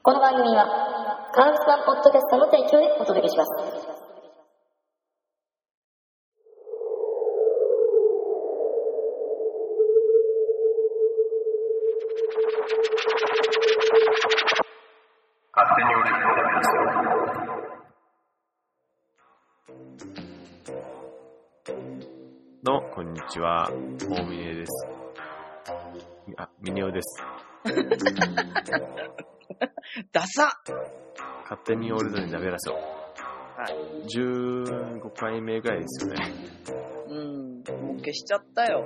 この番組は、カウスワンポッドキャストの提供でお届けします。どうも、こんにちは。大峰です。あ、ミネオです。ダサ勝手に俺らに鍋らせを。はい。15回目ぐらいですよね。うん。もう消しちゃったよ。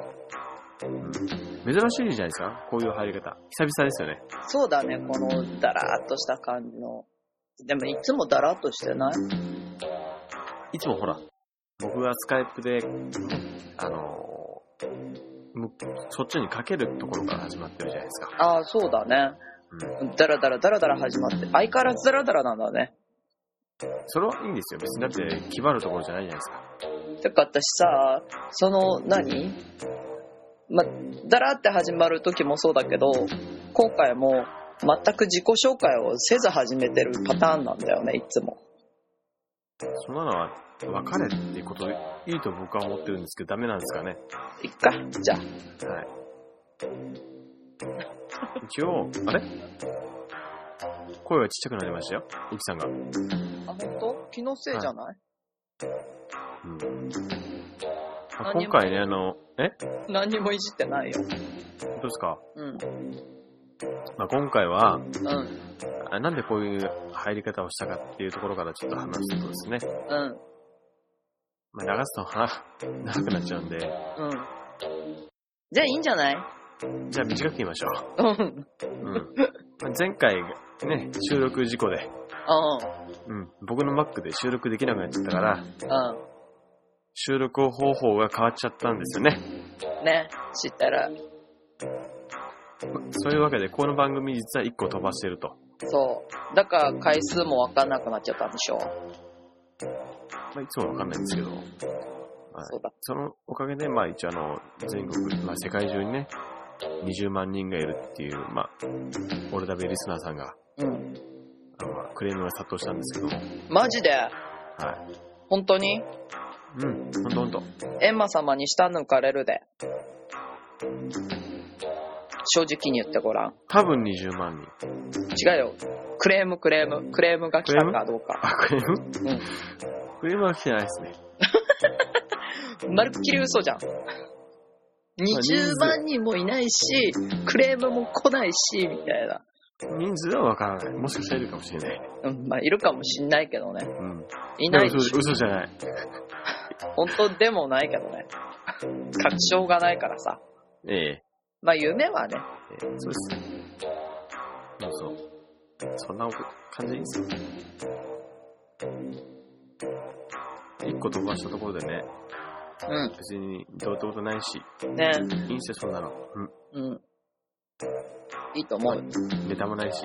うん、珍しいじゃないですか？こういう入り方。久々ですよね。そうだね、このダラーっとした感じの。でもいつもダラーっとしてない？いつもほら、僕がスカイプで、あのそっちにかけるところから始まってるじゃないですか。ああ、そうだね。うん。ダラダラダラダラ始まって。相変わらずダラダラなんだね。それはいいんですよ。別にだって、気張るところじゃないじゃないですか。てか私さ、その何、ま、ダラって始まる時もそうだけど、今回も全く自己紹介をせず始めてるパターンなんだよね、いつも。そんなのは、別れっていうことでいいと僕は思ってるんですけど、ダメなんですかね？いっか、じゃあ。はい。一応、あれ？声がちっちゃくなりましたよ、ゆきさんが。うん。あ、本当？気のせいじゃない、あ今回ね、あの、え？何にもいじってないよ。どうですか、うん。まあ、今回はうん。あ、なんでこういう入り方をしたかっていうところからちょっと話すとですね、うん。まあ、流すと話 長くなっちゃうんで、うん。じゃあいいんじゃない？じゃあ短く言いましょうん。うん。う。うん。まあ前回、ね、収録事故で、うん、僕の Mac で収録できなくなっちゃったから、う収録方法が変わっちゃったんですよね。ん。ね。知ったら、そういうわけで、この番組実は1個飛ばしてると。そう。だから回数もわかんなくなっちゃったんでしょ。まあ、いつもわかんないんですけど、はいそうだ。そのおかげで、まあ一応あの、全国、まあ世界中にね、20万人がいるっていう、まあ、オルダベリスナーさんが、うん。あのまあクレームが殺到したんですけども、マジで？はい。本当に？うん、ほんとほんと。エンマ様に下抜かれるで。正直に言ってごらん。多分20万人。違うよ。クレームクレーム。クレームが来たかどうか。あ、クレーム？うん。クレームは来てないですね。まるっきり嘘じゃん。20万人もいないし、クレームも来ないし、みたいな。人数はわからない。もしかしたらいるかもしれない。うん、まあ、いるかもしんないけどね。うん。いないでも嘘嘘じゃない。本当でもないけどね。確証がないからさ。ええまあ、夢はね。ええそうです。そうそう。そんな感じですよ。一個飛ばしたところでね、う別にどうってことないし、ん。ねいいんですよ、そんなの。うん。うん。いいと思う。ネタもないし。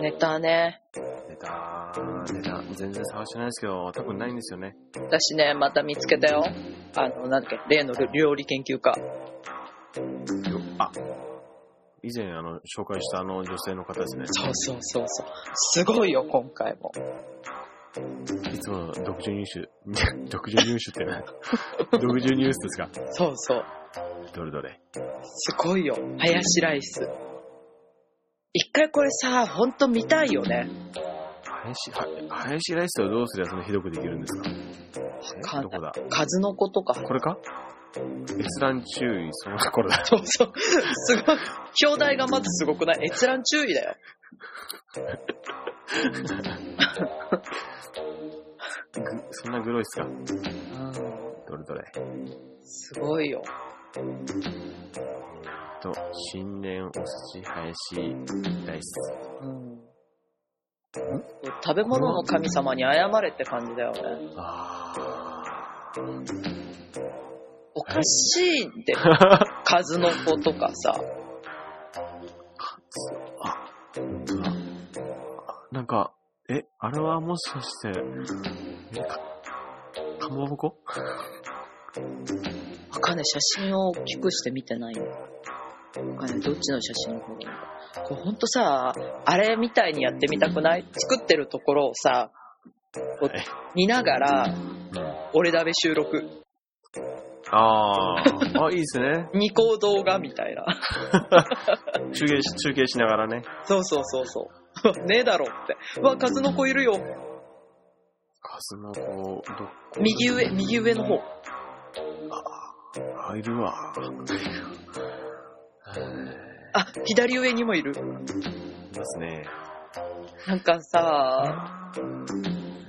ネタね。ネタ、ネタ、全然探してないですけど、多分ないんですよね。私ね、また見つけたよ。あの、なんだっけ、例の料理研究家。よあ、以前あの、紹介したあの女性の方ですね。そうそうそうそう。すごいよ、今回も。いつもの独自入手、独自入手ってね、独自ニュースですか？そうそう。どれどれ？すごいよ。ハヤシライス。一回これさ、ほんと見たいよね。林、は林ライスをどうすればそんなひどくできるんですか？かんえどこだ？数の子とか。これか？閲覧注意、そのこれだ。そうそう。すごい。表題がまずすごくない？閲覧注意だよ。そん。なグロいっすかどれどれ。すごいよ。と、新年お寿司林ライス。うん。食べ物の神様に謝れって感じだよね。あおかしいん。で、数の子とかさ。あ、なんか、え、あれはもしかして、え、か、かまぼこ？わかんない。写真を大きくして見てないよ。わかんない。どっちの写真の方がいいのか。これほんとさ、あれみたいにやってみたくない？作ってるところをさ、こうえ？見ながら、うん俺だべ収録。あー、あ、いいですね。二項動画みたいな。中継し、中継しながらね。そうそうそうそう。ねえだろって。うわ、数の子いるよ。数の子、どっこ右上、右上の方。あ、いるわ。えあ、左上にもいる。ーいますね。なんかさ、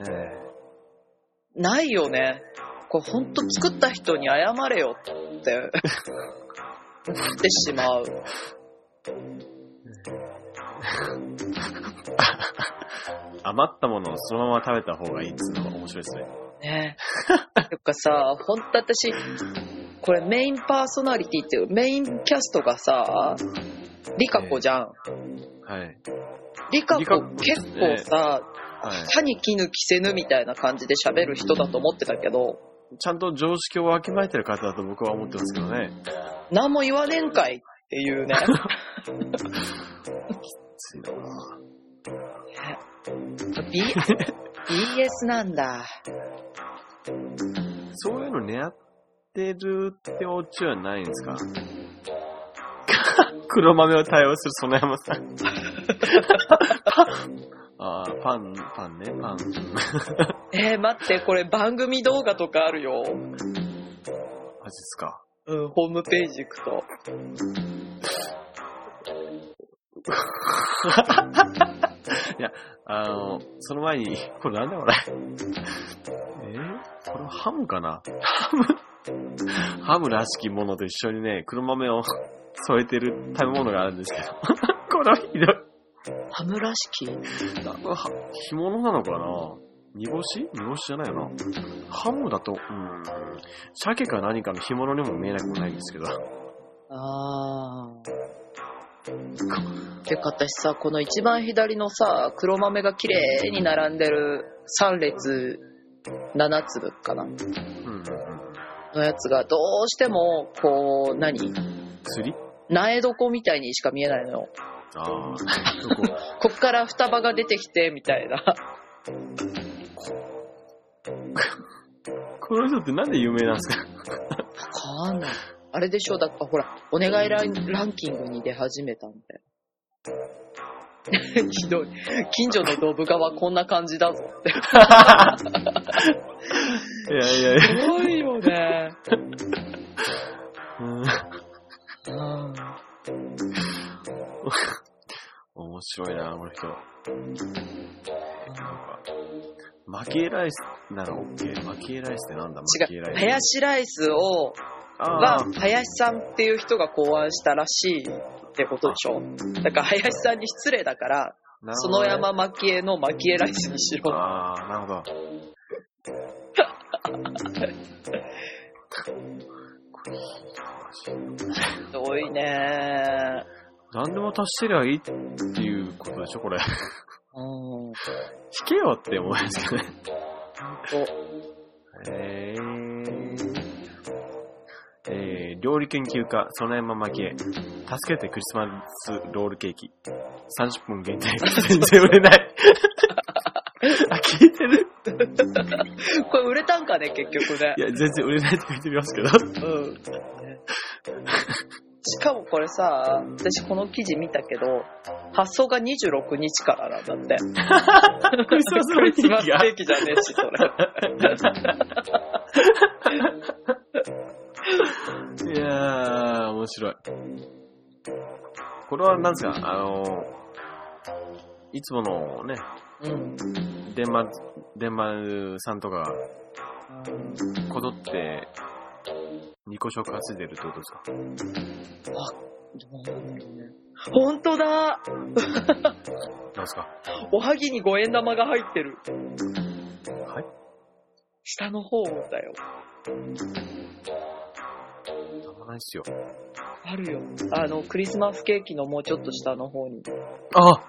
えないよね。これほんと作った人に謝れよって、思ってしまう。ー 余ったものをそのまま食べた方がいいっていうのが面白いですね。ねとかさ、ほんと私、これメインパーソナリティっていう、メインキャストがさ、リカ子じゃん。はい。リカリカ子結構さ、はい。歯に絹着せぬみたいな感じで喋る人だと思ってたけど、ちゃんと常識をわきまえてる方だと僕は思ってますけどね。何も言わねんかいっていうね。ついだな B、BS なんだ。そういうの狙ってるってオチはないんですか？黒豆を対応する園山さん。ああ、パン、パンね、パン。えー、待って、これ番組動画とかあるよ。マジっすか。うん、ホームページ行くと。あの、その前に、これなんだこれ。えー、これはハムかな？ハム？ハムらしきものと一緒にね、黒豆を 添えてる食べ物があるんですけど。これはひどい。ハムらしき？干物なのかな？煮干し？煮干しじゃないよな。ハムだと、うん、鮭か何かの干物にも見えなくもないんですけど。あー。てか私さ、この一番左のさ、黒豆が綺麗に並んでる3列7粒かなうん。のやつがどうしても、こう、何？釣り？苗床みたいにしか見えないのよ。ああ、ど ここっから双葉が出てきて、みたいな。この人ってなんで有名なんですか？わかんない。あれでしょ？だからほら、お願いランランキングに出始めたんだよ。ひどい。近所のドブ川こんな感じだぞって。いやいやいや。すごいよね。うんうん面白いな、この人。なんか、マキエライスなら OK。マキエライスってなんだ？ライス。ハヤシライスを、あはー、林さんっていう人が考案したらしいってことでしょだから林さんに失礼だから、なるほどね園山蒔絵の蒔絵ライスにしろ。ああ、なるほど。ひどいね何でも足してりゃいいっていうことでしょ、これ。うん。引けよって思いますけどね。ほんとえー、えー、料理研究家、園山蒔絵。助けてクリスマスロールケーキ。30分限定。全然売れない。あ、聞いてる これ売れたんかね、結局ねい。や、全然売れないって書いてますけど。うん。しかもこれさ、私この記事見たけど、発送が26日からなんだって。クリスマスケクリスマスーキが。ケーキじゃねえし、それ。いやー、面白い。これは何ですか？あのー、いつものね、うん。電話、電話さんとかがこぞって、2個食稼いでるってことですか？本当だなんですか？おはぎに五円玉が入ってる。はい下の方だよ。たまないっすよ。あるよ。あの、クリスマスケーキのもうちょっと下の方に。あ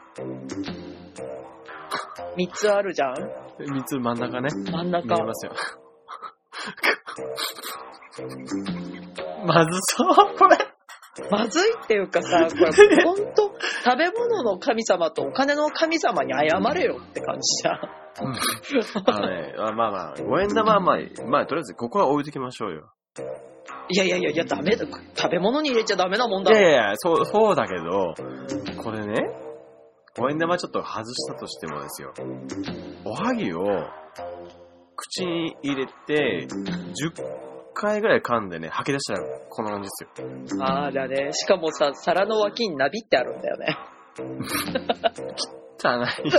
3つあるじゃん？三つ真ん中ね。真ん中見え。ますよ。まずそう、これ。まずいっていうかさ、これ本当食べ物の神様とお金の神様に謝れよって感じじゃん。あのね、あまあまあ、5円玉はまあ、まあ、とりあえずここは置いときましょうよ。いやいやいやいや、ダメだ。食べ物に入れちゃダメなもんいだろ。やいやいや、そう、そうだけど、これね、5円玉ちょっと外したとしてもですよ、おはぎを口に入れて、10回ぐらい噛んでね、吐き出したらこんな感じですよ。ああ、だね。しかもさ、皿の脇にナビってあるんだよね。じゃないよ。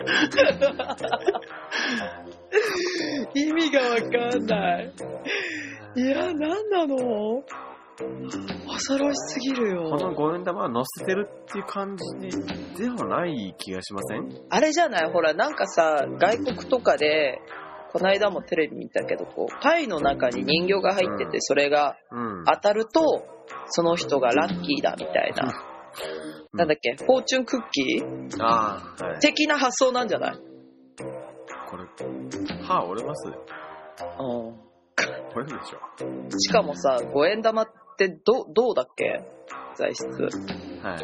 意味がわかんない。いや、なんなの？恐ろしすぎるこのよ。5円玉は乗せてるっていう感じではない気がしません？あれじゃない？ほら、なんかさ、外国とかで、この間もテレビ見たけど、こう、パイの中に人形が入ってて、それがうん。当たると、その人がラッキーだみたいな。なんだっけ、フォーチュンクッキー？ああ、はい。的な発想なんじゃない？これ、歯折れますうん。折れるでしょ。しかもさ、5円玉ってど、どうだっけ？材質。はい。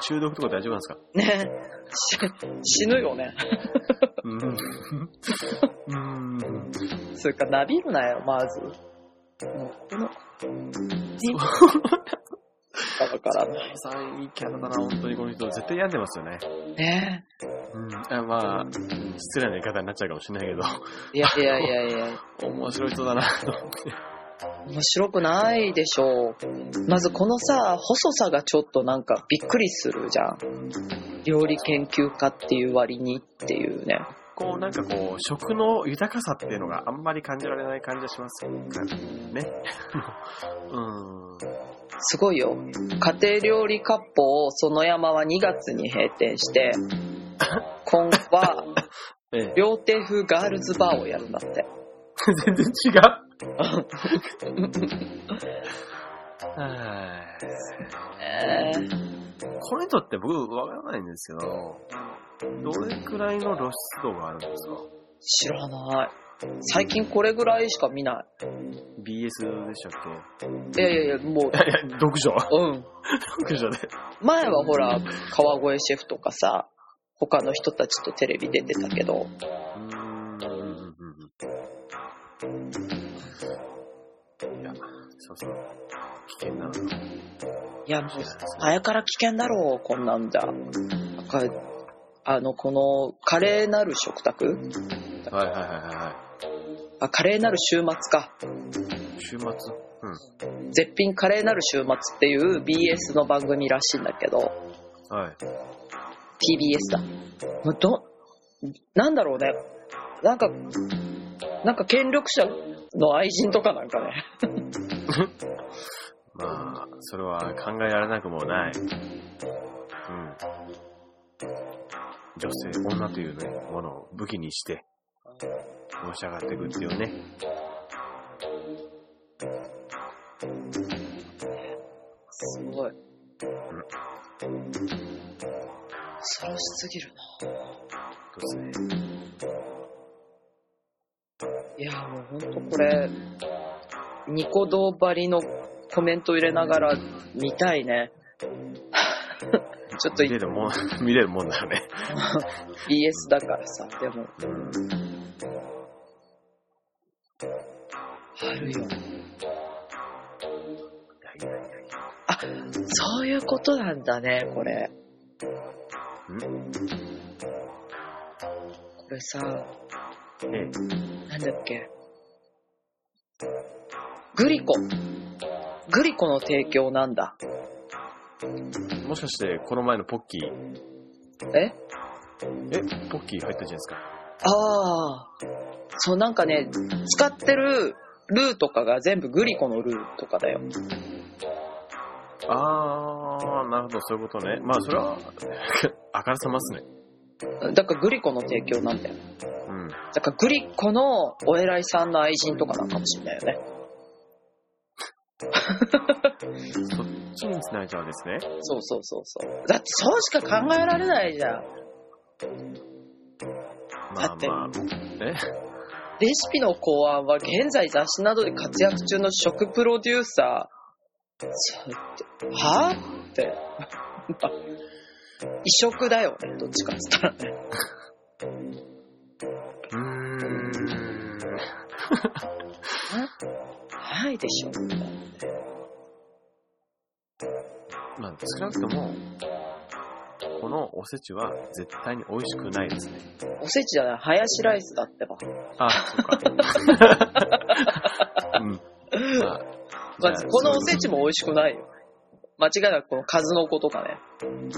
中毒とか大丈夫なんですか？ねし 死ぬよね。うん。うん。それか、なびるなよ、まず。もうこの、だからない。さんいいキャラだな、本当にこの人。絶対病んでますよね。ねうん。あまあ、失礼な言い方になっちゃうかもしれないけど、いやいやいやいや、面白い人だな、と思って。面白くないでしょう。まずこのさ、細さがちょっとなんかびっくりするじゃん。料理研究家っていう割にっていうね。こう、なんかこう、食の豊かさっていうのがあんまり感じられない感じがしますよね。うん。すごいよ。家庭料理割烹をその山は2月に閉店して、今後は ええ。料亭風ガールズバーをやるんだって。全然違う。はい。えーこの人って僕わからないんですけど、どれくらいの露出度があるんですか？知らない。最近これぐらいしか見な ?BS でしたっい。いやいやいや、もう、読書？うん。読書で。前はほら、川越シェフとかさ、他の人たちとテレビ出てたけど、いや、そうそう。危険なの。いやもう、前から危険だろう、こんなんじゃ。なんかあの、この、華麗なる食卓？はいはいはいはあ、華麗なる週末か。い。週末？うん。絶品華麗なる週末っていう BS の番組らしいんだけど、はい。TBS だ。もうど、なんだろうね。なんか、なんか権力者の愛人とかなんかね。まあ、それは考えられなくもない。うん。女性、女というね、ものを武器にして、のし上がっていくっていうね。すごい。恐ろしすぎるな。そうですね。いや、もうほんとこれ、ニコ動ばりのコメント入れながら見たいね。ちょっと見れるもん、見れるもんだよね。BS だからさ、でも、うん。あるよ。あ、そういうことなんだね、これ。これさ、ええ。なんだっけ。グリコ。グリコの提供なんだ。もしかして、この前のポッキー、え？え、ポッキー入ったじゃないですか。ああ。そう、なんかね、使ってるルーとかが全部グリコのルーとかだよ。あー、なるほど、そういうことね。まあ、それは、あからさますね。だからグリコの提供なんだよ。うん。だからグリコのお偉いさんの愛人とかなんかもしれないよね。ちに繋いじゃうんですね。そうそうそうそう。だってそうしか考えられないじゃん。まだってあまあ、え？レシピの考案は現在雑誌などで活躍中の食プロデューサそうって、はぁ？って。異色だよね、どっちかっつったらね。うーん。ないでしょ。まあ、少なくとも、このおせちは絶対に美味しくないですね。おせちじゃない、ハヤシライスだってば。あ、そっか。うん。まあ、まず、このおせちも美味しくないよ。間違いなくこの数の子とかね。うん。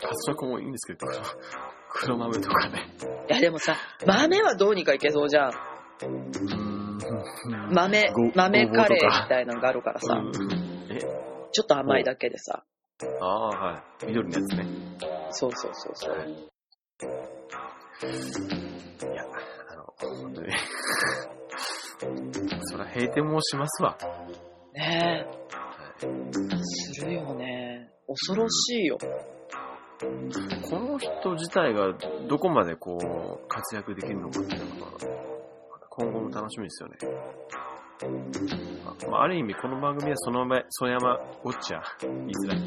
カツラコもいいんですけど、黒黒豆とかね。いやでもさ、豆はどうにかいけそうじゃん。うーん。豆ご、豆カレーみたいなのがあるからさ、うんえちょっと甘いだけでさ。ああ、はい。緑のやつね。そうそうそうそう。はい。いや、あの、本当に。そりゃ閉店もしますわ。ねえ。するよね。恐ろしいよ。この人自体がどこまでこう、活躍できるのかっていうのが、今後も楽しみですよね。あまあ、ある意味、この番組はその前、ソ山ウォッチャー、言いづらい。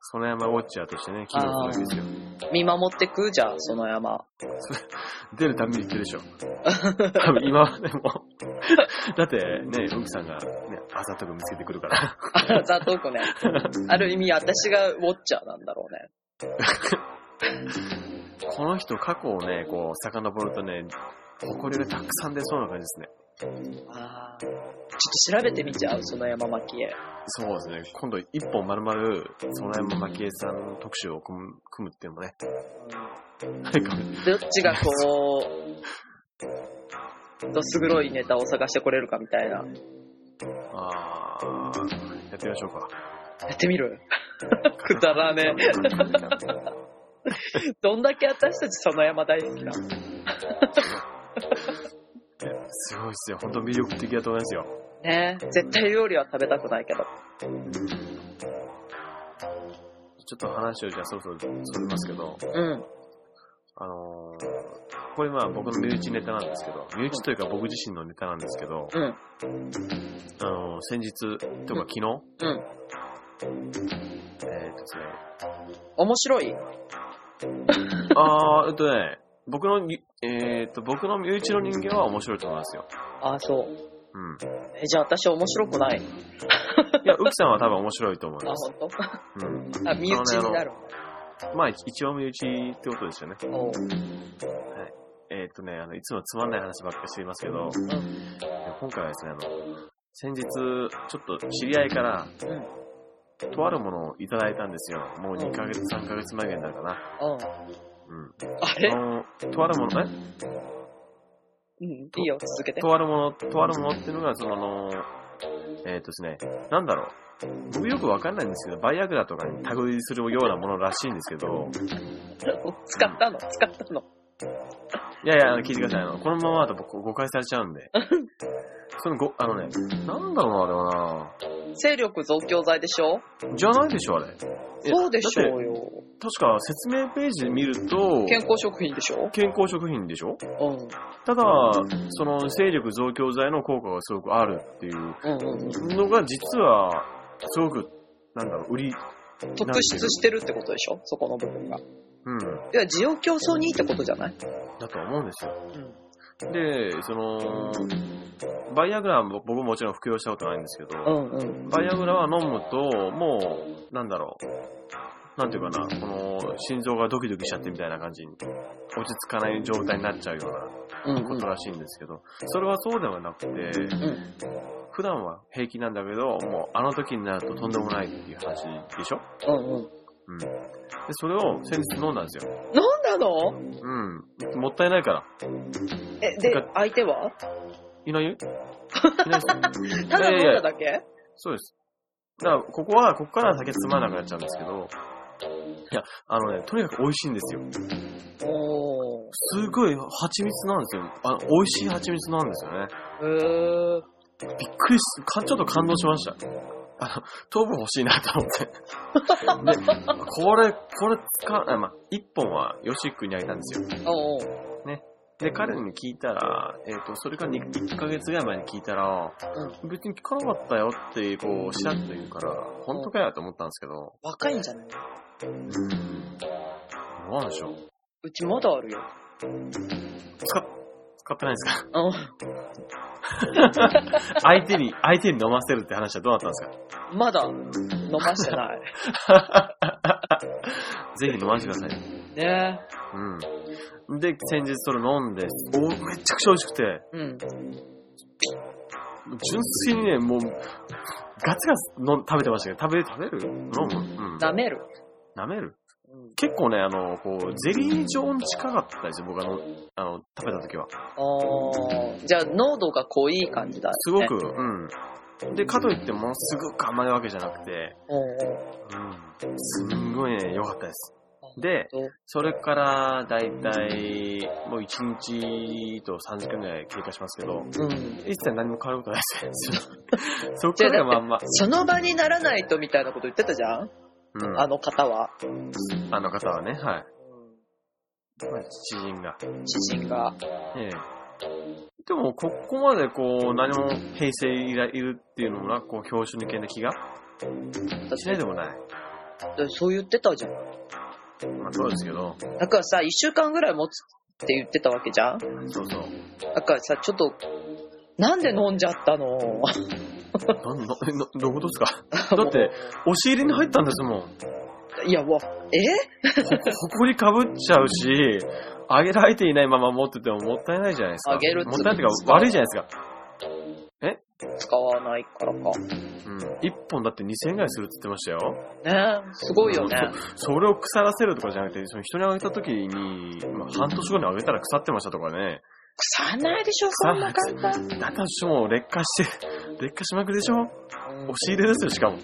ソ山ウォッチャーとしてね、機能するわけですよ。見守ってくじゃあ、その山。出るたびに言ってるでしょ。多分今までも。だってね、ウキさんがね、あざとく見つけてくるから。あざとくね。ある意味、私がウォッチャーなんだろうね。この人過去をね、こう、遡るとね、誇りがたくさん出そうな感じですね。ああ。ちょっと調べてみちゃう、その山巻へ。そうですね。今度一本丸々、その山蒔絵さん特集を組む組むっていうのもね。どっちがこう、どす黒いネタを探してこれるかみたいな。あー、やってみましょうか。やってみる？くだらねえ。どんだけ私たちその山大好きなの？すごいですよ。本当魅力的だと思いますよ。ねえ絶対料理は食べたくないけど。ちょっと話をじゃあそろそろそれますけど、うん。あのー、これまあ僕の身内ネタなんですけど、身内というか僕自身のネタなんですけど、うん。あのー、先日とか昨日、うん。えー、っとですね、面白い？あー、えっとね、僕のに、えー、っと、僕の身内の人間は面白いと思いますよ。あ、そう。うん。え、じゃあ私面白くないいや、ウキさんは多分面白いと思いあ、ます。本当？うん。あ、身内になる。まあ、一応身内ってことですよね。おうえーっとね、あの、いつもつまんない話ばっかりしていますけど、うん。今回はですね、あの、先日、ちょっと知り合いから、うん。とあるものをいただいたんですよ。もう2ヶ月、3ヶ月前ぐらいになるかな。うん。うん。あれ？とあるもの、えうん。いいよ、続けて。とあるもの、とあるものっていうのが、その、あのえーっとですね、なんだろう。僕よくわかんないんですけど、バイアグラとかに類するようなものらしいんですけど、使ったの？使ったの？いやいや、あの聞いてください。あの、このままだと僕誤解されちゃうんで。そのご、あのね、なんだろうな、あれは勢力増強剤でしょ？な。じゃないでしょ、あれ。えそうでしょうよ。確か説明ページで見ると、健康食品でしょ？健康食品でしょ？うん。ただ、その勢力増強剤の効果がすごくあるっていう。のが実は、すごく、なんだろう、売り、特出してるってことでしょ？そこの部分が。うん、いや、需要競争にいいってことじゃない？だと思うんですよ。うん。で、その、バイアグラは僕ももちろん服用したことないんですけど、うんうん。バイアグラは飲むと、もう、なんだろう。なんていうかな、この、心臓がドキドキしちゃってみたいな感じに、落ち着かない状態になっちゃうよううんなことらしいんですけど、それはそうではなくて、うん。普段は平気なんだけど、もうあの時になるととんでもないっていう話でしょ？うんうん。うん。で、それを先日飲んだんですよ。なんなの？うん。もったいないから。え、で、相手は？いないよ？いないですよ。ただ飲んいやいやだだけ？そうです。だから、ここは、ここから酒つまらなくなっちゃうんですけど、いや、あのね、とにかく美味しいんですよ。おー。すごい蜂蜜なんですよ。あの、美味しい蜂蜜なんですよね。へー。びっくりし、かちょっと感動しました。あの、糖分欲しいなと思って。で、これ、これ使う、あまあ、一本はヨシックにあげたんですよ。おー。で、彼に聞いたら、えっ、と、それから1ヶ月ぐらい前に聞いたら、別に聞かなかったよって、こう、しらっと言うから、本当かよと思ったんですけど、若いんじゃない？うん。どうなんでしょう。うちまだあるよ。使っ、使ってないですか？うん。相手に、相手に飲ませるって話はどうなったんですか？まだ飲ましてない。ぜひ飲ませてください。ねうん。で、先日それ飲んで、おめちゃくちゃ美味しくて、うん。純粋にね、もう、ガツガツの食べてましたけど、食べ、食べる？飲む？うん。舐める。舐める？うん。結構ね、あの、こう、ゼリー状に近かったですよ、僕あの、あの、食べた時は。あーじゃあ濃度が濃い感じだ、ね。すごく、うん。で、かといってものすごく甘いわけじゃなくて、うん。すんごいね、良かったです。で、それから、だいたい、もう1日と3時間ぐらい経過しますけど、うん。一切何も変わることないですよ。そっからがまんま。その場にならないとみたいなこと言ってたじゃん？うん。あの方は。あの方はね、はい。まあ知人が。知人が。ええ。でも、ここまでこう、何も平成いらいるっていうのもな、こう、表彰に系な気が？しないでもない。だそう言ってたじゃん。まあ、そうですけど、だからさ、一週間ぐらい持つって言ってたわけじゃんそうそう。だからさ、ちょっと、なんで飲んじゃったの？なんな、な、どういうことですか？だって、押し入れに入ったんですもん。ほ、いや、わ、え？ほ こりかぶっちゃうし、あげられていないまま持っててももったいないじゃないですか。あげるっつもったいないっていうか、悪いじゃないですか。使わないからか。うん。一本だって2000円ぐらいするって言ってましたよ。ねえ、すごいよね。それを腐らせるとかじゃなくて、その人にあげた時に、まあ、半年後にあげたら腐ってましたとかね。腐らないでしょ、そんな簡単。だとしても劣化して、劣化しまくりでしょ？押し入れですよ、しかも。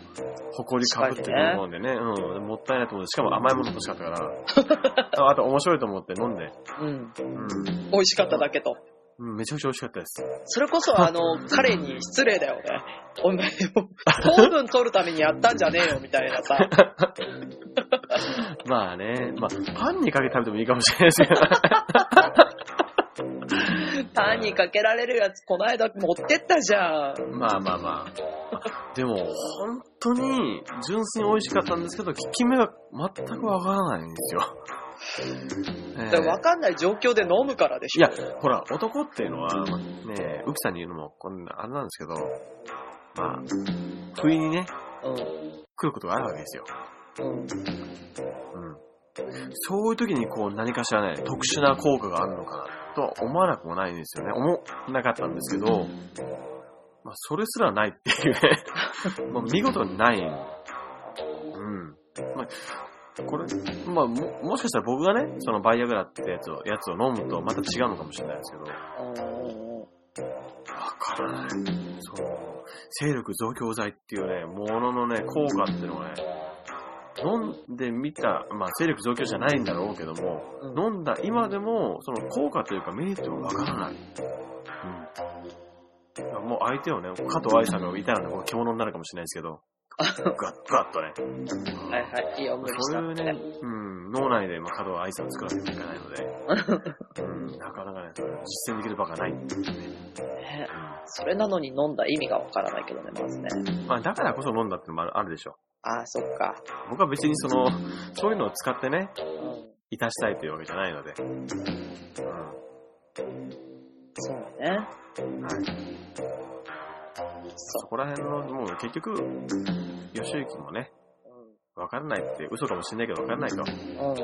ほこりかぶってるもんでね。うん。もったいないと思って、しかも甘いもの欲しかったから。ああと面白いと思って飲んで。うん。うん。美味しかっただけと。うんめちゃくちゃ美味しかったです。それこそ、あの、彼に失礼だよね。お前、糖分取るためにやったんじゃねえよ、みたいなさ。まあね、まあ、パンにかけて食べてもいいかもしれないですけど。パンにかけられるやつ、この間持ってったじゃん。まあまあまあ。でも、本当に純粋に美味しかったんですけど、効き目が全くわからないんですよ。ええだから分かんない状況で飲むからでしょ。いや、ほら、男っていうのは、まあね、ウキさんに言うのも、こんな、あれなんですけど、まあ、不意にね、う来ることがあるわけですよ。ん。うん。うん。そういう時に、こう、何かしらね、特殊な効果があるのかな、とは思わなくもないんですよね。思わなかったんですけど、まあ、それすらないっていうね、まあ、見事にない。うん。まあこれ、まあ、も、もしかしたら僕がね、そのバイアグラってやつを、やつを飲むとまた違うのかもしれないですけど、うんわからない。そう。勢力増強剤っていうね、もののね、効果っていうのはね、飲んでみた、まあ、勢力増強じゃないんだろうけども、うん飲んだ今でも、その効果というかメリットがわからない。うん。もう相手をね、加藤愛さんがいたらね、獣になるかもしれないですけど、ガッ、ガッとね。はいはい。いいよ、無理しそういうねうん、脳内で、まあ、加藤愛さんを作らなきゃいけないので、うん、なかなかね、実践できる場がない。ねそれなのに飲んだ意味がわからないけどね、まずね。まあ、だからこそ飲んだってのもあるでしょああ、そっか。僕は別にその、そういうのを使ってね、うん。いたしたいというわけじゃないので。うん。そうね。はい。そそこら辺の、もう結局、吉行もね、わからないって嘘かもしれないけどわからないと。う。うん。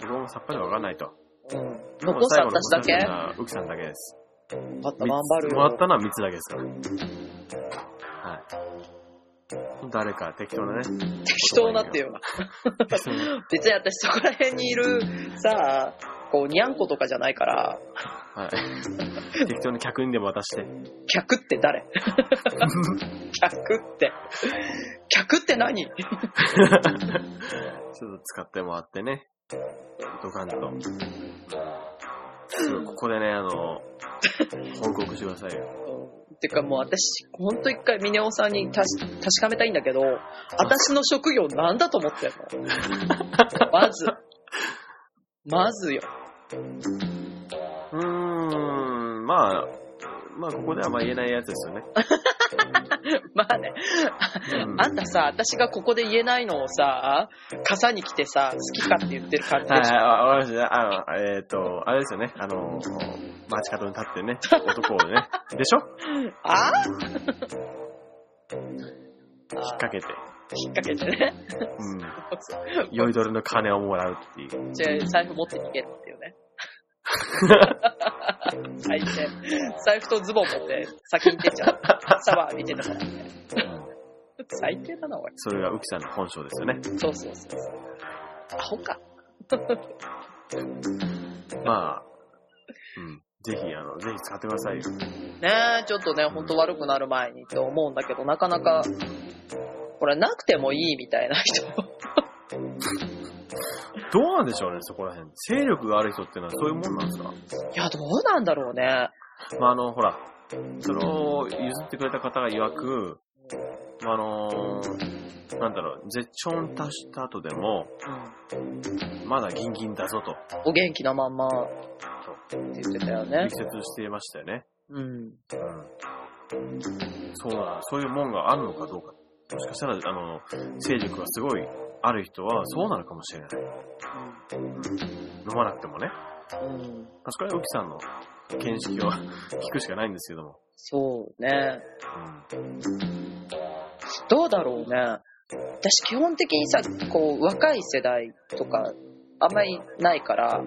僕もさっぱりわからないと。うん。残す私だけウキさんだけです。また頑張るよ。もらったのは3つだけですから。はい。誰か適当なね。適当なってよ別に私そこら辺にいるさ、こう、にゃんことかじゃないから、はい。適当に客にでも渡して。客って誰？客って。客って何？ちょっと使ってもらってね。ドカンと。ここでね、あの、報告してくださいよ。うんてかもう私、ほんと一回ミネオさんに確確かめたいんだけど、私の職業なんだと思ってんの まず。まずよ。うーん、まあ、まあ、ここではまあ言えないやつですよね。まあね、うんあんたさ、私がここで言えないのをさ、傘に来てさ、好きかって言ってる感じはい、でしょ？はい、わかりました。あの、えっ、と、あれですよね。あの、街角に立ってね、男をね。でしょ？あ引っ掛けて。引っ掛けてね。うん。酔いどれの金をもらうっていう。じゃあ財布持って逃げるっていうね。最低。財布とズボン持って先に出ちゃう。サワー見ててもらって。最低だな、おい。それが浮さんの本性ですよね。そうそうそうそう。アホか。まあ、うん。ぜひ、あの、ぜひ使ってくださいよ。ねえ、ちょっとね、ほんと悪くなる前にって思うんだけど、なかなか、これなくてもいいみたいな人。どうなんでしょうね、そこら辺。勢力がある人っていうのはそういうもんなんですか？いや、どうなんだろうね。まあ、あの、ほら、それを譲ってくれた方が曰く、まあ、あのなんだろう、絶頂に達した後でも、まだギンギンだぞと、お元気なまんまって言ってたよね力。説していましたよね。うん。うん。そうだ、そういうもんがあるのかどうか。もしかしたら、あの、勢力がすごいある人はそうなのかもしれない。飲まなくてもね。うん。まあ、それは浮さんの見識を 聞くしかないんですけども。そうね。うん。どうだろうね。私基本的にさ、こう、若い世代とか、あんまりないから、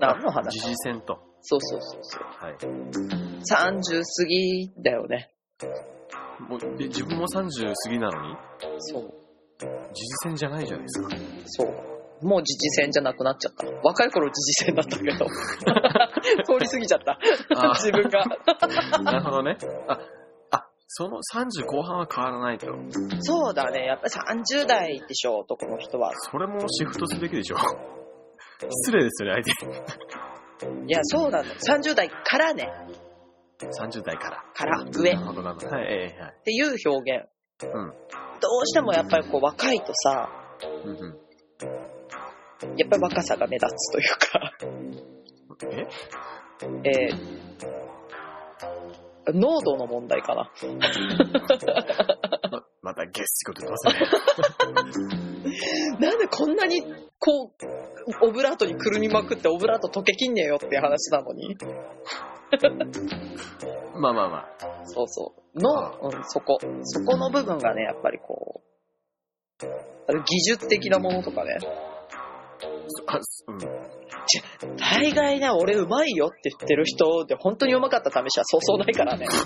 何の話？時事戦と。そうそうそうそう。はい。30過ぎだよね。もうえ自分も30過ぎなのに、そう。時事戦じゃないじゃないですか。そう。もう時事戦じゃなくなっちゃった。若い頃時事戦だったけど。通り過ぎちゃった。あ自分が。なるほどね。あ、あ、その30後半は変わらないと。そうだね。やっぱり30代でしょ、男の人は。それもシフトすべきでしょ。失礼ですよね、相いや、そうなの。30代からね。手。30代から。から、上っなるほど、なるほど。はい、ええはい。ていう表現。うん。どうしてもやっぱりこう若いとさ、うんうん。やっぱり若さが目立つというか、え？えー、濃度の問題かな。ま またゲスこと言ってますね。なんでこんなに、こう、オブラートにくるみまくってオブラート溶けきんねえよっていう話なのに。まあまあまあ。そうそう。の、うん、そこ。そこの部分がね、やっぱりこう、技術的なものとかね。あうん。大概ね、俺うまいよって言ってる人で本当にうまかった試しはそうそうないからね。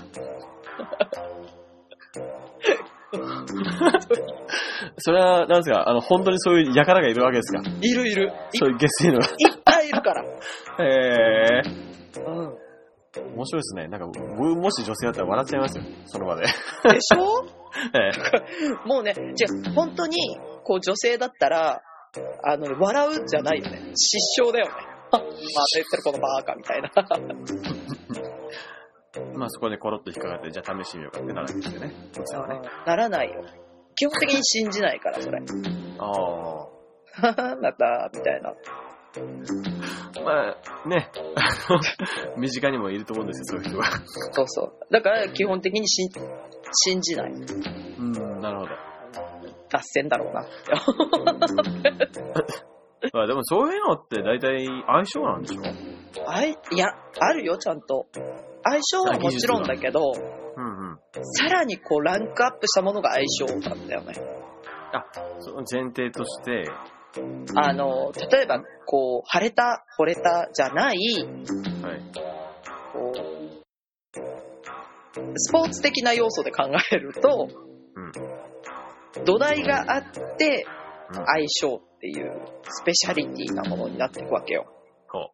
それは、なんですか、あの、本当にそういう輩がいるわけですか？いるいる。いそういうゲスいのが。いっぱいいるから。へえ。うん。面白いですね。なんか、僕もし女性だったら笑っちゃいますよ。その場で。でしょ？ええ。もうね、じゃあ本当に、こう女性だったら、あの、笑うんじゃないよね。失笑だよね。また言ってるこのバーカみたいな。まあそこでコロッと引っかかって、じゃあ試してみようかってなるわけですよね。奥さんはね。ならないよ。基本的に信じないから、それ。あははまた、みたいな。あ。まあ、ね。身近にもいると思うんですよ、そういう人が。そうそう。だから基本的に信信じない。うん、なるほど。脱線だろうな。まあでもそういうのって大体相性なんでしょ？あいいや、あるよ、ちゃんと。相性はもちろんだけど、うんうん。さらにこうランクアップしたものが相性なんだよね。その前提として、あの、例えば、こう、晴れた、惚れたじゃない、はい。こう、スポーツ的な要素で考えると、うん。土台があってうん相性っていうスペシャリティなものになっていくわけよ。こ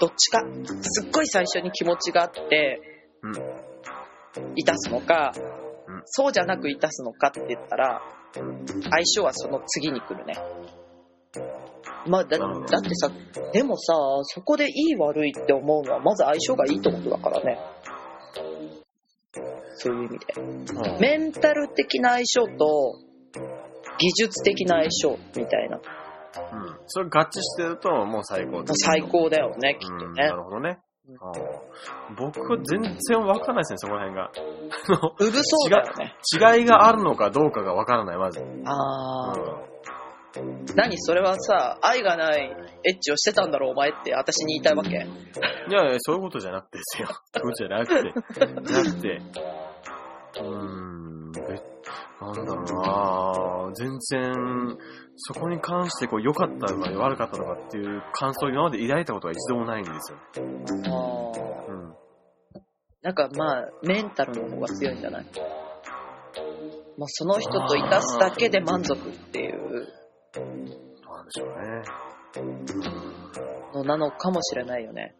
どっちか、すっごい最初に気持ちがあって、うんいたすのか、うんそうじゃなくいたすのかって言ったら、うん相性はその次に来るね。まあだ、だってさ、でもさ、そこでいい悪いって思うのは、まず相性がいいってことだからね。そういう意味で。う。うんメンタル的な相性と、技術的な相性みたいな。うん。それ合致してると、もう最高もう最高だよね、きっとうん、ねな。るほどねうん。あー僕は全然わかんないですね、そこら辺が。うぶそうだよね。違いがあるのかどうかがわからない、まず。うん。あー。何それはさ、愛がないエッチをしてたんだろう、お前って私に言いたいわけ。いやいや、そういうことじゃなくてですよ。そういうことじゃなくて。なくて。うーん、べなんだろうな全然、そこに関してこう良かったのか悪かったのかっていう感想を今まで抱いたことは一度もないんですよ。あーうん。なんかまあ、メンタルの方が強いんじゃない？まあ、その人といたすだけで満足っていうどうなんでしょうね。のなのかもしれないよね。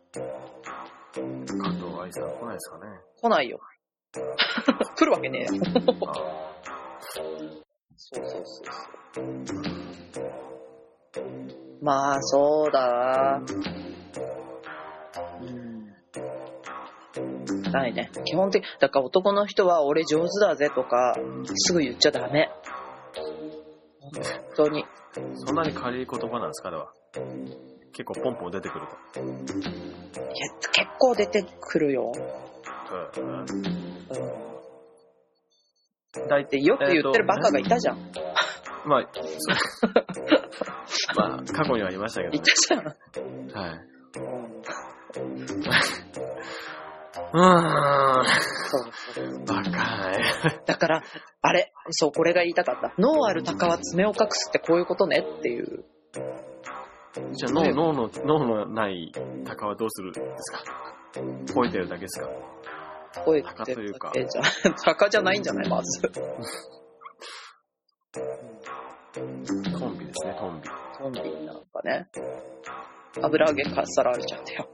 加藤愛さん来ないですかね。来ないよ。来るわけねえよ。あそうそうそうそう。まあ、そうだな。うん。ないね。基本的、だから男の人は俺上手だぜとか、すぐ言っちゃダメ。本当に。そんなに軽い言葉なんですか、あれは。結構ポンポン出てくると。いや結構出てくるよ。うんうん。大で、よく言ってるバカがいたじゃん。まあ、まあ、過去にはいましたけいたじゃん。ど。はい。うーん。そうそう。わかんない。だから、あれ、そう、これが言いたかった。脳ある鷹は爪を隠すってこういうことねっていう。じゃあ脳、脳の、脳のない鷹はどうするんですか？吠えてるだけですか？声って鷹というじゃ、鷹 じゃないんじゃない？まず。トンビですね、トンビ。トンビなんかね。油揚げかっさらわれちゃったよ。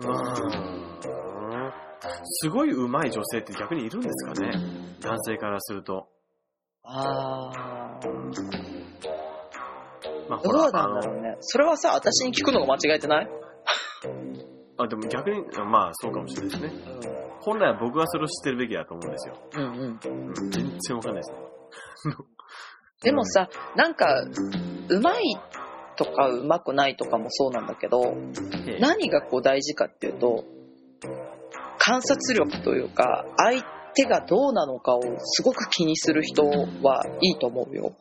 うーん。すごい上手い女性って逆にいるんですかね？男性からすると。あー。まあ、ほら、どうなんだろうね。それはさ、私に聞くのが間違えてない？あ、でも逆に、まあそうかもしれないですね。本来は僕がそれを知ってるべきだと思うんですよ。うんうん。うん、全然わかんないですね。でもさ、なんか、うまいとかうまくないとかもそうなんだけど、ええ何がこう大事かっていうと、観察力というか、相手がどうなのかをすごく気にする人はいいと思うよ。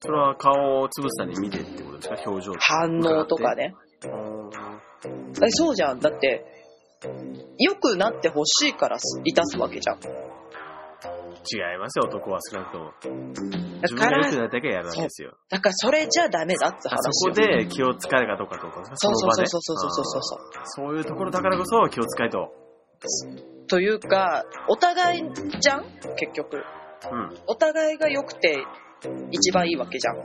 それは顔をつぶさに見てってことですか？表情反応とかね。うんえそうじゃん。だって、良くなってほしいからいたすわけじゃん。違いますよ、男は少なくとも。だから自分が良く、なけやるわけですよ。だからそれじゃダメだってあ話そこよ。で気を使えるかどうかとか、そうそうの場でそうそうそうそうそうそう。あーそういうところだからこそ気を使えと。というか、お互いじゃん結局。うん。お互いが良くて一番いいわけじゃん。うん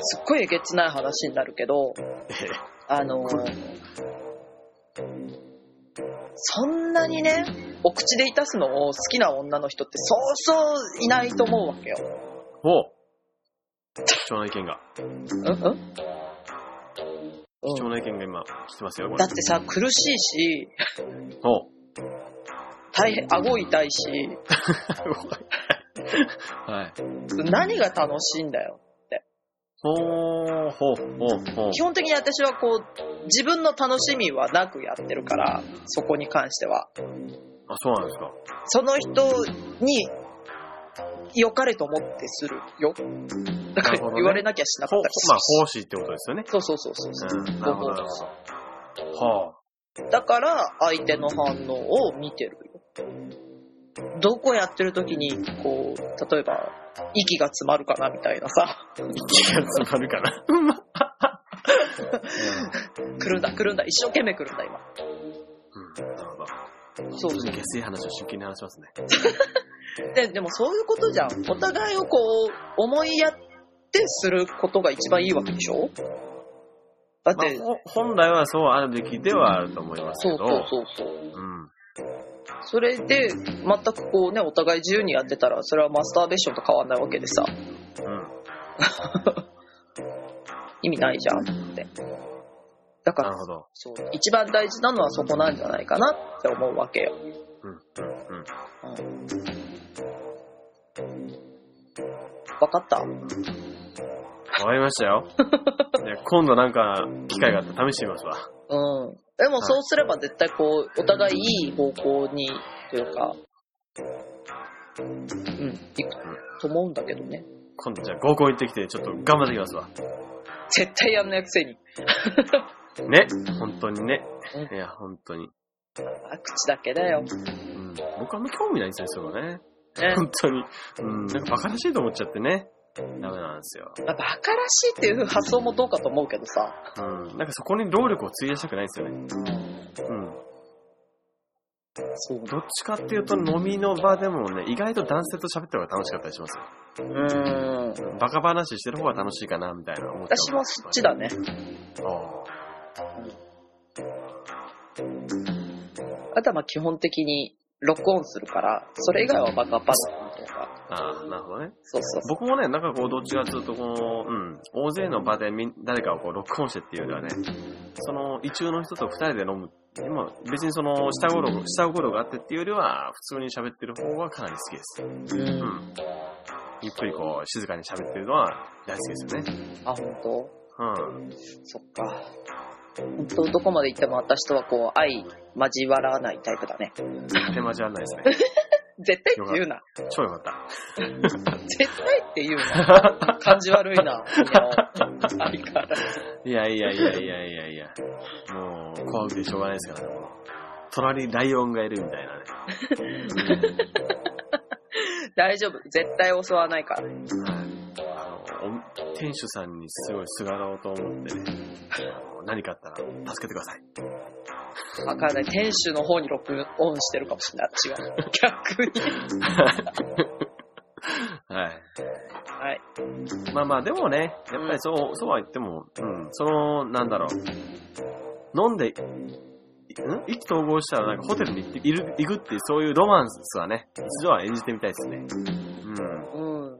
すっごいえげつない話になるけど、えあのそんなにね、お口でいたすのを好きな女の人ってそうそういないと思うわけよ。ほう。貴重な意見が。うんうん貴重な意見が今来てますよ、これだっ。てさ、苦しいし、ほう。大変、顎痛いし、はい。何が楽しいんだよ。ほう、ほう、ほう、ほう。基本的に私はこう、自分の楽しみはなくやってるから、そこに関しては。あ、そうなんですか。その人に良かれと思ってするよ。だからね言われなきゃしなかほったりすまあ奉仕ってことですよね。そうそうそうそうそう、うん、なるほど、なるほど。はだから相手の反応を見てるよ。どこやってる時に、こう、例えば、息が詰まるかなみたいなさ、あ。気が詰まるかな？来るんだ来るんだ、一生懸命来るんだ今。うん、なるほど。そう本当に下水話を真剣に話しますね。で、でもそういうことじゃん。お互いをこう、思いやってすることが一番いいわけでしょ？だって、まあ、ほ本来はそうあるべきではあると思いますけど。そうそうそうそう。うん。それで、全くこうね、お互い自由にやってたら、それはマスターベーションと変わんないわけでさ、うん。意味ないじゃんって。だから。そう、一番大事なのはそこなんじゃないかなって思うわけよ。うん、うん、うん。うんわかった？わかりましたよ。で 今度なんか、機会があったら試してみますわ。うん。でもそうすれば絶対こう、お互いいい方向に、というか、うん、行くと思うんだけどね。今度じゃあ合コン行ってきて、ちょっと頑張ってきますわ。絶対やんないくせに。ね。本当にね。ういや、本当に。あ口だけだよ。うん。僕あんま興味ないんですよ、そういうのね。ね。本当に。うん。なんかバカらしいと思っちゃってね。ダメなんですよ。まあ、バカらしいっていう発想もどうかと思うけどさ。うん。なんかそこに労力を費やしたくないんですよね。うん。そう。どっちかっていうと飲みの場でもね、意外と男性と喋った方が楽しかったりしますよ。うーん。バカ話してる方が楽しいかな、みたいな思っちゃう私もそっちだね。ああとはまあ基本的に録音するから、それ以外はバカバカ。あああ、なるほどね。そうそうそ僕もね、なんかこう、どっちかというと、この、うん、大勢の場でみん誰かをこう、録音してっていうよりはね、その、意中の人と二人で飲む。でも、別にその、下心、下心があってっていうよりは、普通に喋ってる方がかなり好きです。う。う。うんん。ゆっくりこう、静かに喋ってるのは大好きですよね。あ、本当？うん。そっか。本当どこまで行っても私とはこう、愛交わらないタイプだね。絶対交わらないですね。絶対って言うな。超よかった。絶対って言うな。感じ悪いな。いや相変わらず。いやいやいやいやいやいや。もう、怖くてしょうがないですからね。もう隣にライオンがいるみたいなね。大丈夫。絶対襲わないから。はい。あの、お店主さんにすごいすがろうと思ってね、何かあったら助けてください。わかんない。店主の方に録音してるかもしれない。私が。逆に。はい。はい。まあまあ、でもね、やっぱりそう、そうは言っても、うん、その、なんだろう。飲んで、ん？意気投合したらなんかホテルに行っている行くっていうそういうロマンスはね、一度は演じてみたいですね。うん。うん。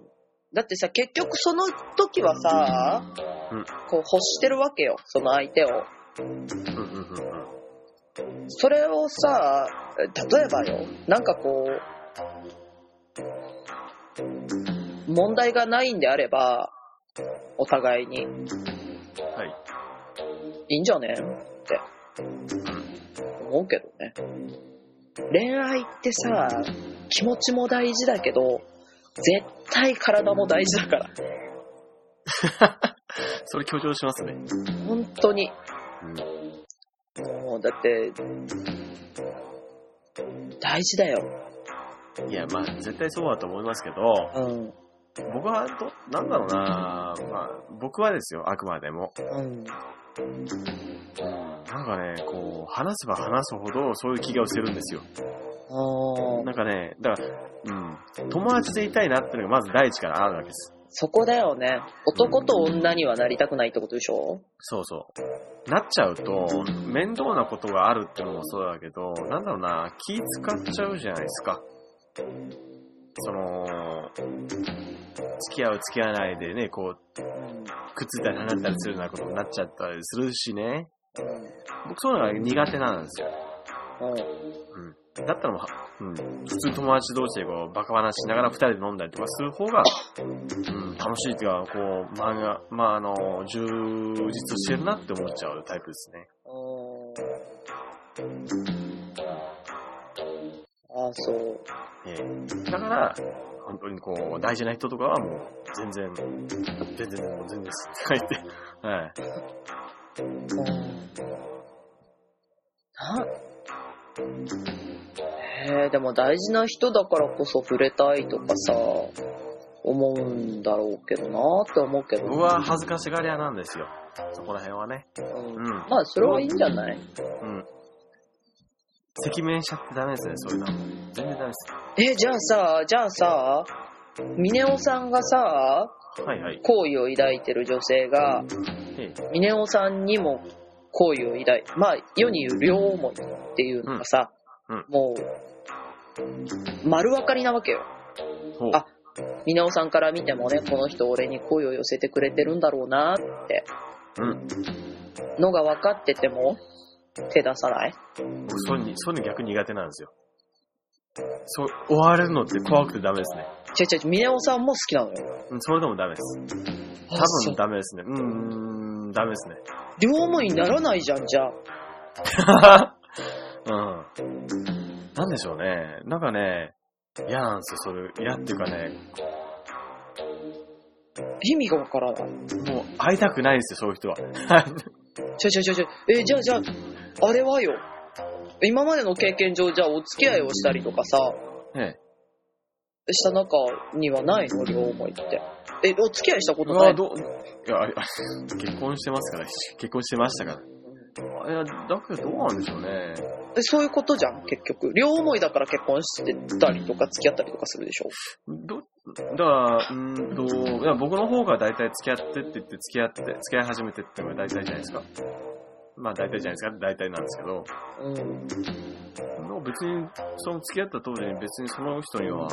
だってさ、結局その時はさ、うんこう欲してるわけよ。その相手を。うんうんうんうん。それをさ、例えばよ、なんかこう、問題がないんであれば、お互いに、はい。いいんじゃね？って、思うけどね。恋愛ってさ、気持ちも大事だけど、絶対体も大事だから。それ強調しますね。本当に。うん。もう、だって、大事だよ。いや、まあ、絶対そうだと思いますけど、うん。僕はど、なんだろうなまあ、僕はですよ、あくまでも。うん。なんかね、こう、話せば話すほど、そういう気がしてるんですよ。あなんかね、だから、うん、友達でいたいなっていうのがまず第一からあるわけです。そこだよね。男と女にはなりたくないってことでしょ？そうそう。なっちゃうと、面倒なことがあるってのもそうだけど、なんだろうな、気使っちゃうじゃないですか。その、付き合う付き合わないでね、こう、くっついたり離れたりするようなことになっちゃったりするしね。僕そういうのが苦手なんですよ。うん。だったらもうは、うん、普通に友達同士でこう、バカ話しながら二人で飲んだりとかする方が、うん、楽しいっていうか、こう、漫画、まあ、あの、充実してるなって思っちゃうタイプですね。ああ、そう。ええだから、本当にこう、大事な人とかはもう、全然、全然、もう全然です。って書いて、はい。うん。な、えー、でも大事な人だからこそ触れたいとかさ、思うんだろうけどなーって思うけど。僕は恥ずかしがり屋なんですよ。そこら辺はね。うんうん。まあ、それはいいんじゃない？うん。赤面しちゃってダメですね、そういうのは。全然ダメです。え、じゃあさ、じゃあさ、ミネオさんがさ、はいはい。好意を抱いてる女性が、ええミネオさんにも好意を抱いまあ、世に言う両思いっていうのがさ、うんうんもう、丸分かりなわけよ。あミネオさんから見てもね、この人俺に好意を寄せてくれてるんだろうなってうん。のが分かってても、手出さない？僕、そういうの、逆に苦手なんですよ。そう、終わるのって怖くてダメですね。違う違う違う、峰尾さんも好きなのよ。うん、それでもダメです。あ多分ダメですね。うーん、ダメですね。両思いにならないじゃん、じゃあ。うん。なんでしょうね。なんかね、嫌なんですよ、それ。嫌っていうかね、意味がわからない。もう会いたくないですよ、そういう人は。ちょちょちょちょ、え、じゃあじゃあ、あれはよ。今までの経験上、じゃあお付き合いをしたりとかさ、ねした中にはないの？両思いって。え、お付き合いしたこえ。とない？うわ、どう、いや、あれ結婚してますから、結婚してましたから。いや、だけどどうなんでしょうね。えそういうことじゃん、結局。両思いだから結婚してたりとか付き合ったりとかするでしょ？ど、だから、うーんと、いや、僕の方が大体付き合ってって言って付き合って、付き合い始めてってのが大体じゃないですか。まあ大体じゃないですか、大体なんですけど、うん。別に、その付き合った当時に別にその人には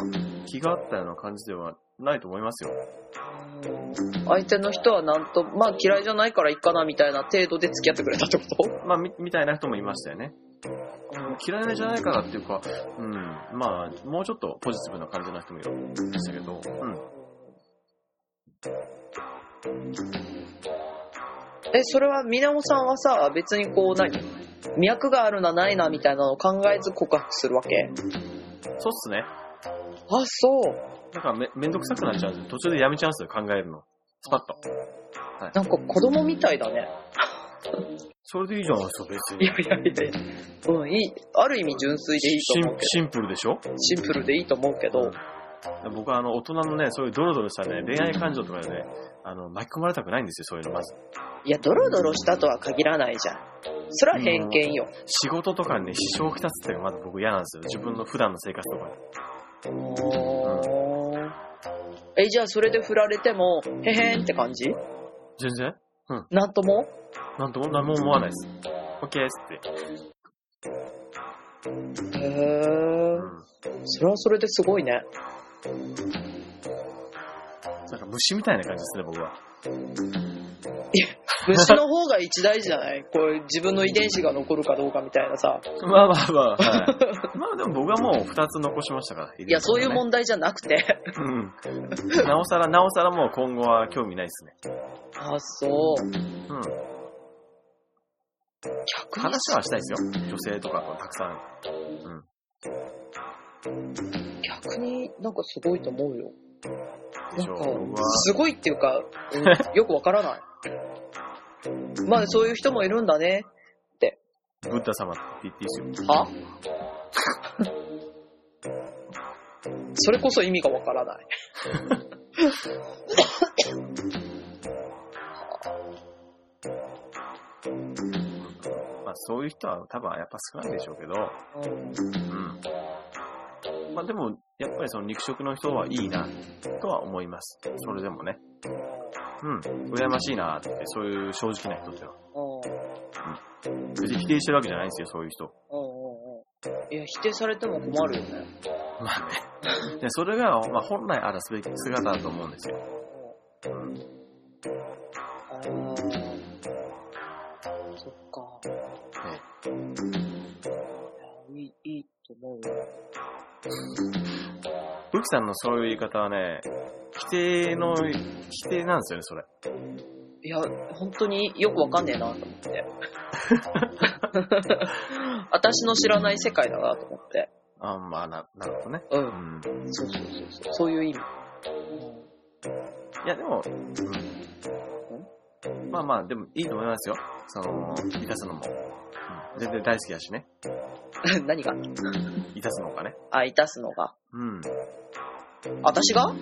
気があったような感じではないと思いますよ。相手の人はなんと、まあ嫌いじゃないからいいかなみたいな程度で付き合ってくれたってこと？まあみ、みたいな人もいましたよね。嫌いじゃないからっていうか、うん、まあ、もうちょっとポジティブな感じの人もいましたけど、うん。え、それは、稲尾さんはさ、別にこう何？脈があるなないなみたいなのを考えず告白するわけ？そうっすね。あ、そう。なんかめ、めんどくさくなっちゃうんで。途中でやめちゃうんですよ、考えるの。スパッと。なんか子供みたいだね。それでいいじゃないですか、別いに。やいやいやいや。うん、いい。ある意味純粋でいいと思うけシンプルでしょ？ど。シンプルでいいと思うけど。僕はあの、大人のね、そういうドロドロしたね、恋愛感情とかでね、あの、巻き込まれたくないんですよ、そういうの、まず。いや、ドロドロしたとは限らないじゃん。それは偏見よ。仕事とかにね、支障をきたすっていうのがまず僕嫌なんですよ。自分の普段の生活とかに。おーえ、じゃあそれで振られても、へへんって感じ？全然？なんとも？なんとも？何も思わないです。オッケーっつって。へうー。ん。それはそれですごいね。なんか虫みたいな感じですね、僕は。虫の方が一大事じゃない？こう自分の遺伝子が残るかどうかみたいなさ。まあまあまあ、はい。まあでも僕はもう二つ残しましたから。いいや、そういう問題じゃなくて。うん。なおさら、なおさらもう今後は興味ないですね。あ、そう。うん。逆に話はしたいですよ。女性とかとたくさん。逆になんかすごいと思うよ。なんかすごいっていうか、うんよくわからない。まあそういう人もいるんだね。ブッダ様って言っていいですよ。はそれこそ意味がわからない。まあそういう人は多分やっぱ少ないでしょうけど、うん。まあでも、やっぱりその肉食の人はいいな、とは思います。それでもね。うん。羨ましいなって、そういう正直な人ってのは。別に否定してるわけじゃないんですよ、そういう人。いや、否定されても困るよね。まあね。で、それが、まあ本来あるすべき姿だと思うんですよ。うん。あーそっか。いやいい、いいと思うよ。ウキさんのそういう言い方はね、否定の、否定なんですよね、それ。いや、本当によくわかんねえなと思って。私の知らない世界だなと思って。あまあな、なるほどね。う。うんん。そうそうそうそう。そういう意味。いや、でも、うん。まあまあ、でもいいと思いますよ。その、いたすのも。うん、全然大好きだしね。何が？いたすのがね。あ、いたすのが。うん。私が？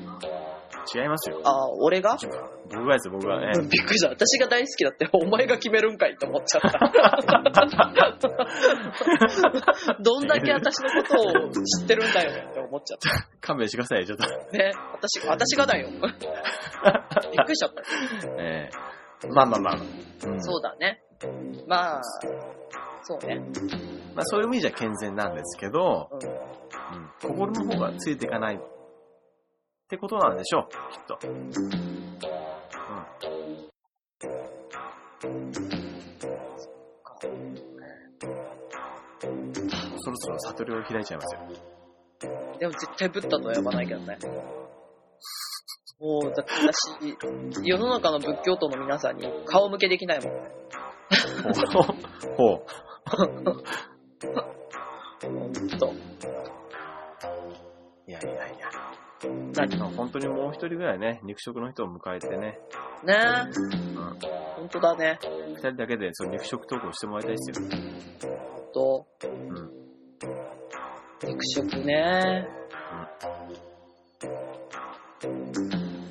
違いますよ。あ、俺が？僕がですよ、僕がね。びっくりした。私が大好きだって、お前が決めるんかいって思っちゃった。どんだけ私のことを知ってるんだよって思っちゃっ勘弁してください、ちょっと。た。ね。私、私がだよ。びっくりしちゃった。ええまあまあまあまあ。うん、そうだね。まあ、そうね。まあそういう意味じゃ健全なんですけど、うんうん、心の方がついていかないってことなんでしょう、きっと。うん。そろそろ悟りを開いちゃいますよ。でも絶対ブッダとは呼ばないけどね。もう、だって私、世の中の仏教徒の皆さんに顔向けできないもん。ほう。ほんと。いやいやいや。何本当にもう一人ぐらいね、肉食の人を迎えてね、ねうん。ほんとだね。二人だけでその肉食トークをしてもらいたいですよ。ほんと。うん。肉食ね。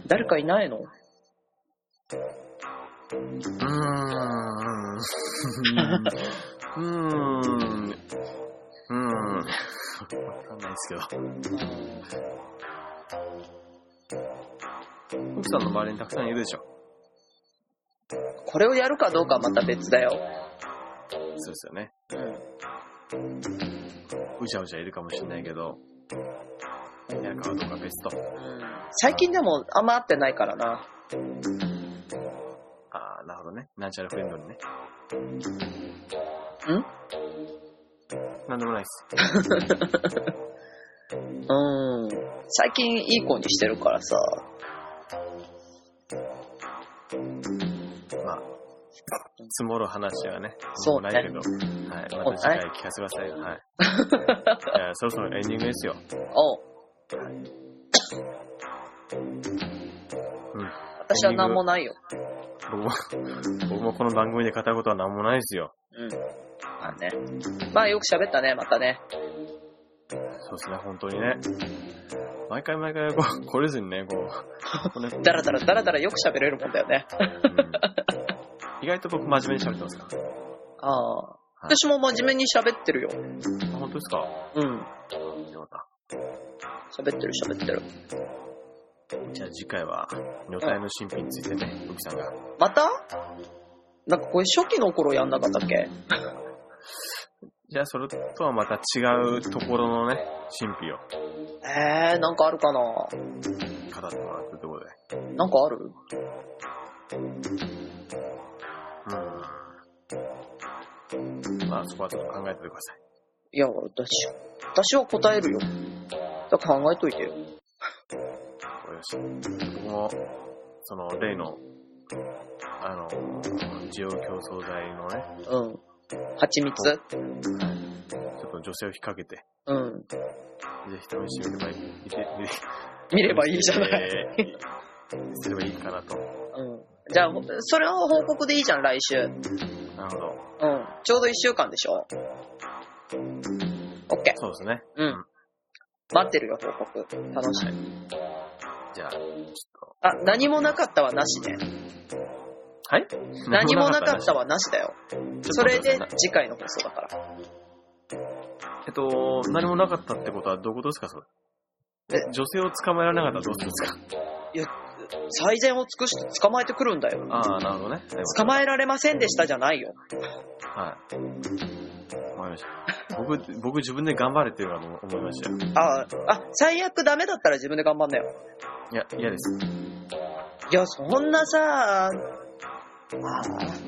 誰かいないの？うーん。うーん。うーん。わかんないですけど。奥さんの周りにたくさんいるでしょ。これをやるかどうかはまた別だよ。そうですよね。うん。うじゃうじゃいるかもしれないけど、やるかはどうかは別と。最近でもあんま会ってないからな。ああ、なるほどね。なんちゃらフレンドにね。ん？なんでもないっす。うん。最近いい子にしてるからさ。まあ、積もる話はね、そうねないけど、はい。また次回聞かせてくださいよ。はい。いやそろそろエンディングですよ。おう。うん。私は何もないよ。僕も、僕もこの番組で語ることは何もないですよ。うん。まあね。まあよく喋ったね、またね。そうですね、本当にね。毎回毎回、こう、来れずにね、こう、こうねだらだらだらだらよく喋れるもんだよね。うん意外と僕真面目に喋ってますかああ。私も真面目に喋ってるよ。あ本当ですか？うん。よか喋ってる喋ってる。じゃあ次回は、女体の神秘についてね、ウキさんが。また？なんかこれ初期の頃やんなかったっけ？じゃあそれとはまた違うところのね、神秘をえー、なんかあるかな？語ってもらうというところで。なんかある？うん。まあそこはちょっと考えててください。いや、私、私は答えるよ。だから考えといてよ。わかりました。僕も、その、例の、あの、需要競争剤のね、うん。蜂蜜？ちょっと女性を引っ掛けて、うん。ぜひ試してみればいい、見て、見て見ればいいじゃない。えーすればいいかなと。うん。じゃあ、ほそれを報告でいいじゃん、来週。うん。なるほど。ちょうど一週間でしょ？オッケー。そうですね。うん。待ってるよ、報告。楽しみ。じゃあ、ちょっあ、何もなかったはなしね。と。はい？何もなかったはなしだよ。それで次回の放送だから。えっと、何もなかったってことはどういうことですか、それ。え、女性を捕まえられなかったらどうするんですか？最善を尽くして捕まえてくるんだよ。ああ、なるほどね。捕まえられませんでしたじゃないよ。はい。わかりました。僕、僕自分で頑張れっていうのは思いましたよ。あ、あ、最悪ダメだったら自分で頑張んなよ。いや、嫌です。いや、そんなさ、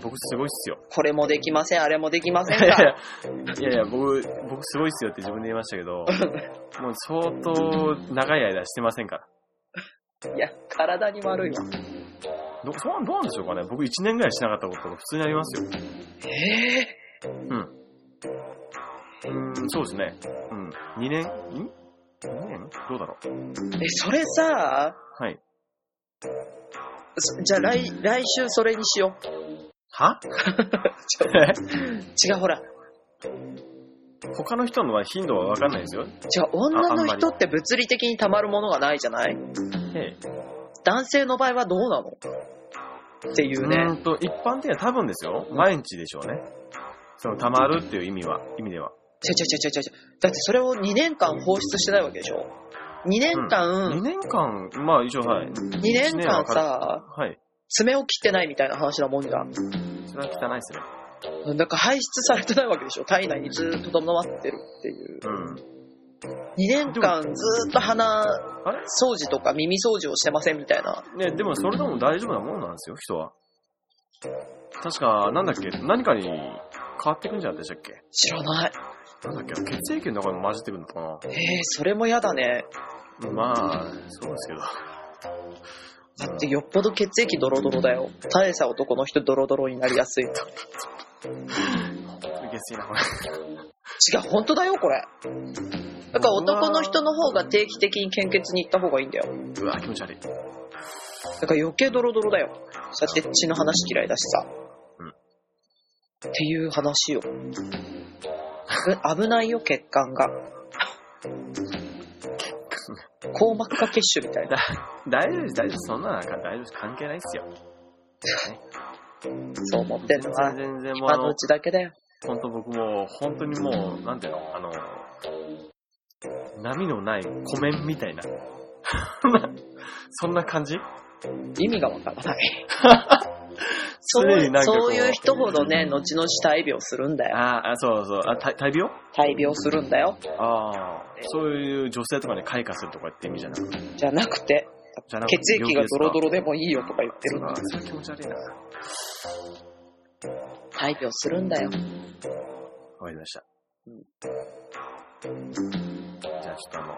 僕すごいっすよ。これもできません、あれもできませんいやいか。や、いやいや、僕、僕すごいっすよって自分で言いましたけど、もう相当長い間してませんから。いや、体に悪いわ。どそうどうなんでしょうかね僕1年ぐらいしなかったことが普通にありますよ。ええうん。うーん、そうですね。うん。2年、ん ?2 年？どうだろうえ、それさ、はい。そじゃあ来、来週それにしよう。は？違う、ほら。他の人のは頻度はわかんないですよ。違う、女の人って物理的に溜まるものがないじゃない？ええ。男性の場合はどうなの？っていうね。んと、一般的には多分ですよ。毎日でしょうね。その、溜まるっていう意味は、意味では。ちゃちゃちゃちゃちゃだってそれを2年間放出してないわけでしょ？?2 年間、2年間、まあ一応はい。2年間さ、はい。爪を切ってないみたいな話なもんじゃん。それは汚いですね。なんか排出されてないわけでしょ体内にずーっととどまってるっていう。うん。2年間ずーっと鼻あれ？掃除とか耳掃除をしてませんみたいな。ね、でもそれでも大丈夫なもんなんですよ、人は。確か、なんだっけ、何かに変わってくんじゃなかったでしたっけ？知らない。なんだっけ？な、血液の中にも混じってくるのかえー、それも嫌だね。なまあ、そうですけど。だってよっぽど血液ドロドロだよ。絶えさ男の人ドロドロになりやすい。違う、下水な、これ。本当だよ、これ。だから男の人の方が定期的に献血に行った方がいいんだよ。うわ、気持ち悪い。だから余計ドロドロだよ。そうやって血の話嫌いだしさ。うんっていう話よ。危危ないよ、血管が。硬膜下血腫みたいな。大丈夫です、大丈夫。そんなの大丈夫です。関係ないっすよ。そう思ってんのは、全然もうあの今のう、ちだけだよ。本当僕もう、本当にもう、なんていうの、あの、波のない湖面みたいな。そんな感じ？意味がわからない。そ常にうなんかこうそういう人ほどね、後々大病するんだよ。あーあ、そうそう。あ、大大病？大病するんだよ。ああ、そういう女性とかに開花するとかって意味じゃなくて。じゃなくて、血液がドロドロロでもいいよとか言ってるのあ。それ気持ち悪いな。わ大病するんだよ。かりました。うんじゃあちょっとあの、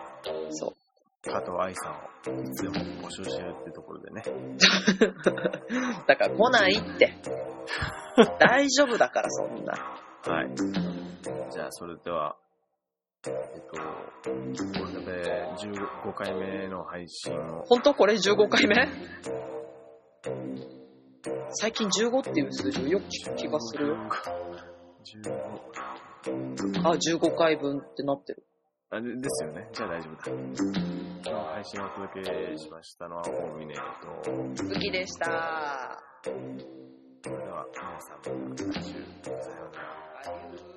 そう。加藤愛さんをいつでも募集してるってところでね。だから来ないって。大丈夫だから、そんな。はい。じゃあ、それでは、えっと、これで15回目の配信を、本当これ15回目？最近15っていう数字をよく聞く気がするよ。15あ、15回分ってなってる。あでですよね。じゃあ大丈夫だ。今日配信をお届けしましたのは、大峰と、好きでした。それでは皆さんまた来週、さようなら。